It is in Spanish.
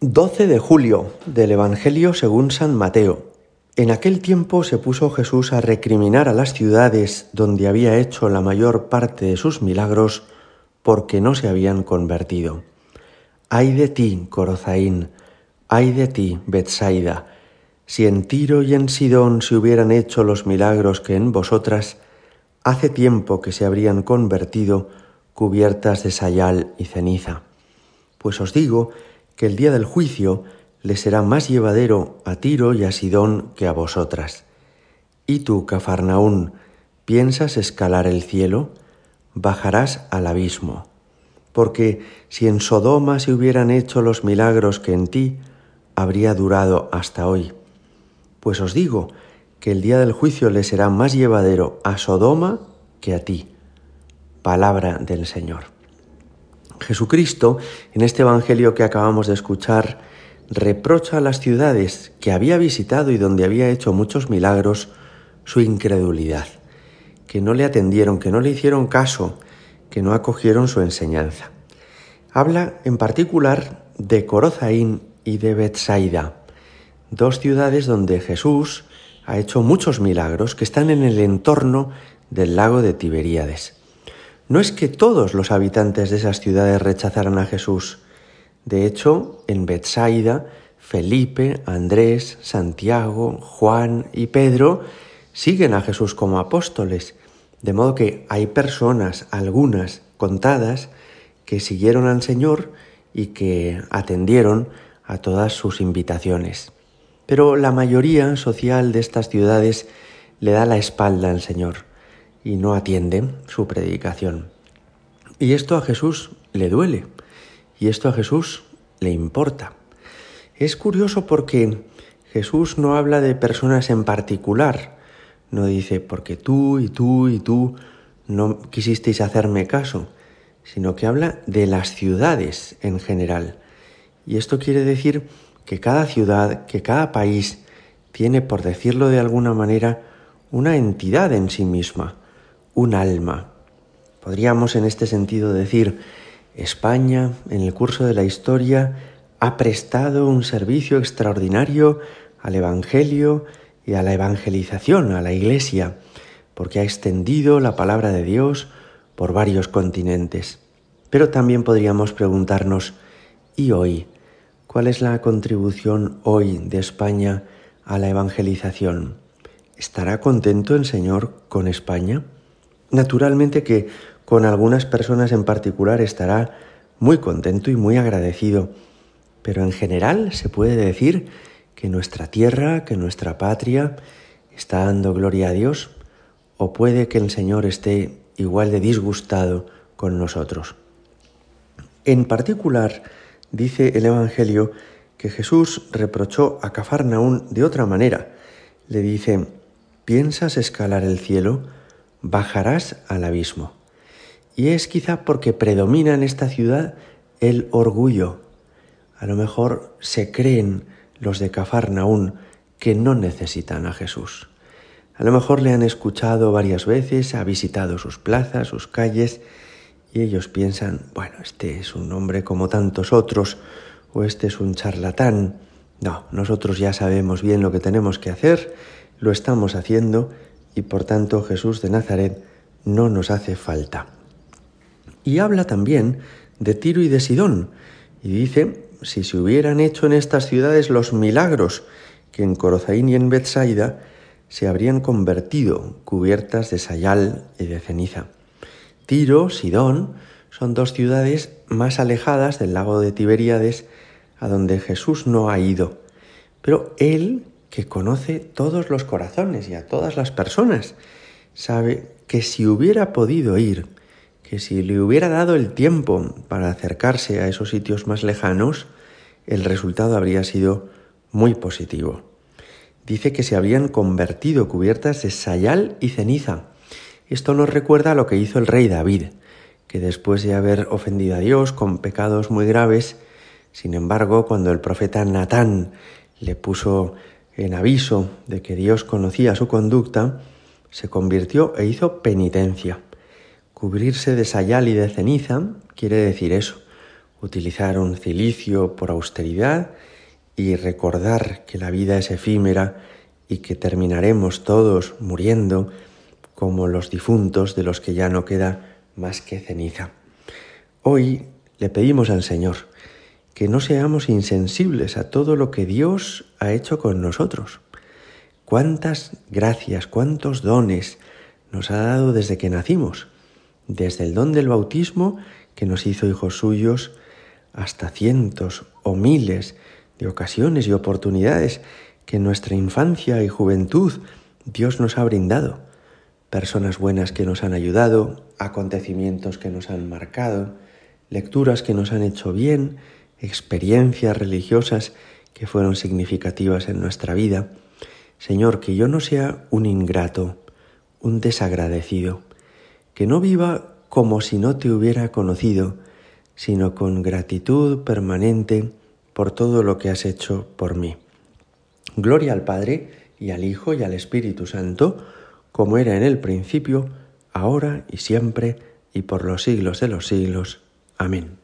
12 de julio del Evangelio según San Mateo. En aquel tiempo se puso Jesús a recriminar a las ciudades donde había hecho la mayor parte de sus milagros porque no se habían convertido. Ay de ti, Corozaín, ay de ti, Betsaida, si en Tiro y en Sidón se hubieran hecho los milagros que en vosotras, hace tiempo que se habrían convertido cubiertas de sayal y ceniza. Pues os digo que el día del juicio le será más llevadero a Tiro y a Sidón que a vosotras. Y tú, Cafarnaún, ¿piensas escalar el cielo? Bajarás al abismo. Porque si en Sodoma se hubieran hecho los milagros que en ti, habría durado hasta hoy. Pues os digo que el día del juicio le será más llevadero a Sodoma que a ti. Palabra del Señor. Jesucristo, en este Evangelio que acabamos de escuchar, reprocha a las ciudades que había visitado y donde había hecho muchos milagros su incredulidad, que no le atendieron, que no le hicieron caso, que no acogieron su enseñanza. Habla en particular de Corozaín y de Bethsaida, dos ciudades donde Jesús ha hecho muchos milagros que están en el entorno del lago de Tiberíades. No es que todos los habitantes de esas ciudades rechazaran a Jesús. De hecho, en Bethsaida, Felipe, Andrés, Santiago, Juan y Pedro siguen a Jesús como apóstoles, de modo que hay personas, algunas contadas, que siguieron al Señor y que atendieron a todas sus invitaciones. Pero la mayoría social de estas ciudades le da la espalda al Señor y no atienden su predicación. Y esto a Jesús le duele y esto a Jesús le importa. Es curioso porque Jesús no habla de personas en particular, no dice porque tú y tú y tú no quisisteis hacerme caso, sino que habla de las ciudades en general. Y esto quiere decir que cada ciudad, que cada país tiene, por decirlo de alguna manera, una entidad en sí misma, un alma. Podríamos en este sentido decir, España, en el curso de la historia, ha prestado un servicio extraordinario al Evangelio y a la evangelización, a la Iglesia, porque ha extendido la palabra de Dios por varios continentes. Pero también podríamos preguntarnos, ¿y hoy? ¿Cuál es la contribución hoy de España a la evangelización? ¿Estará contento el Señor con España? Naturalmente que con algunas personas en particular estará muy contento y muy agradecido, pero en general se puede decir que nuestra tierra, que nuestra patria está dando gloria a Dios, o puede que el Señor esté igual de disgustado con nosotros. En particular, dice el Evangelio que Jesús reprochó a Cafarnaún de otra manera. Le dice, ¿piensas escalar el cielo? Bajarás al abismo. Y es quizá porque predomina en esta ciudad el orgullo. A lo mejor se creen los de Cafarnaún que no necesitan a Jesús. A lo mejor le han escuchado varias veces, ha visitado sus plazas, sus calles, y ellos piensan, bueno, este es un hombre como tantos otros, o este es un charlatán. No, nosotros ya sabemos bien lo que tenemos que hacer, lo estamos haciendo, y por tanto Jesús de Nazaret no nos hace falta. Y habla también de Tiro y de Sidón, y dice, si se hubieran hecho en estas ciudades los milagros que en Corozaín y en Bethsaida, se habrían convertido cubiertas de sayal y de ceniza. Tiro, Sidón, son dos ciudades más alejadas del lago de Tiberíades, a donde Jesús no ha ido. Pero él que conoce todos los corazones y a todas las personas. Sabe que si hubiera podido ir, que si le hubiera dado el tiempo para acercarse a esos sitios más lejanos, el resultado habría sido muy positivo. Dice que se habían convertido cubiertas de sayal y ceniza. Esto nos recuerda a lo que hizo el rey David, que después de haber ofendido a Dios con pecados muy graves, sin embargo, cuando el profeta Natán le puso en aviso de que Dios conocía su conducta, se convirtió e hizo penitencia. Cubrirse de sayal y de ceniza quiere decir eso, utilizar un cilicio por austeridad y recordar que la vida es efímera y que terminaremos todos muriendo como los difuntos de los que ya no queda más que ceniza. Hoy le pedimos al Señor que no seamos insensibles a todo lo que Dios ha hecho con nosotros. Cuántas gracias, cuántos dones nos ha dado desde que nacimos, desde el don del bautismo que nos hizo hijos suyos, hasta cientos o miles de ocasiones y oportunidades que en nuestra infancia y juventud Dios nos ha brindado. Personas buenas que nos han ayudado, acontecimientos que nos han marcado, lecturas que nos han hecho bien, experiencias religiosas que fueron significativas en nuestra vida. Señor, que yo no sea un ingrato, un desagradecido, que no viva como si no te hubiera conocido, sino con gratitud permanente por todo lo que has hecho por mí. Gloria al Padre y al Hijo y al Espíritu Santo, como era en el principio, ahora y siempre, y por los siglos de los siglos. Amén.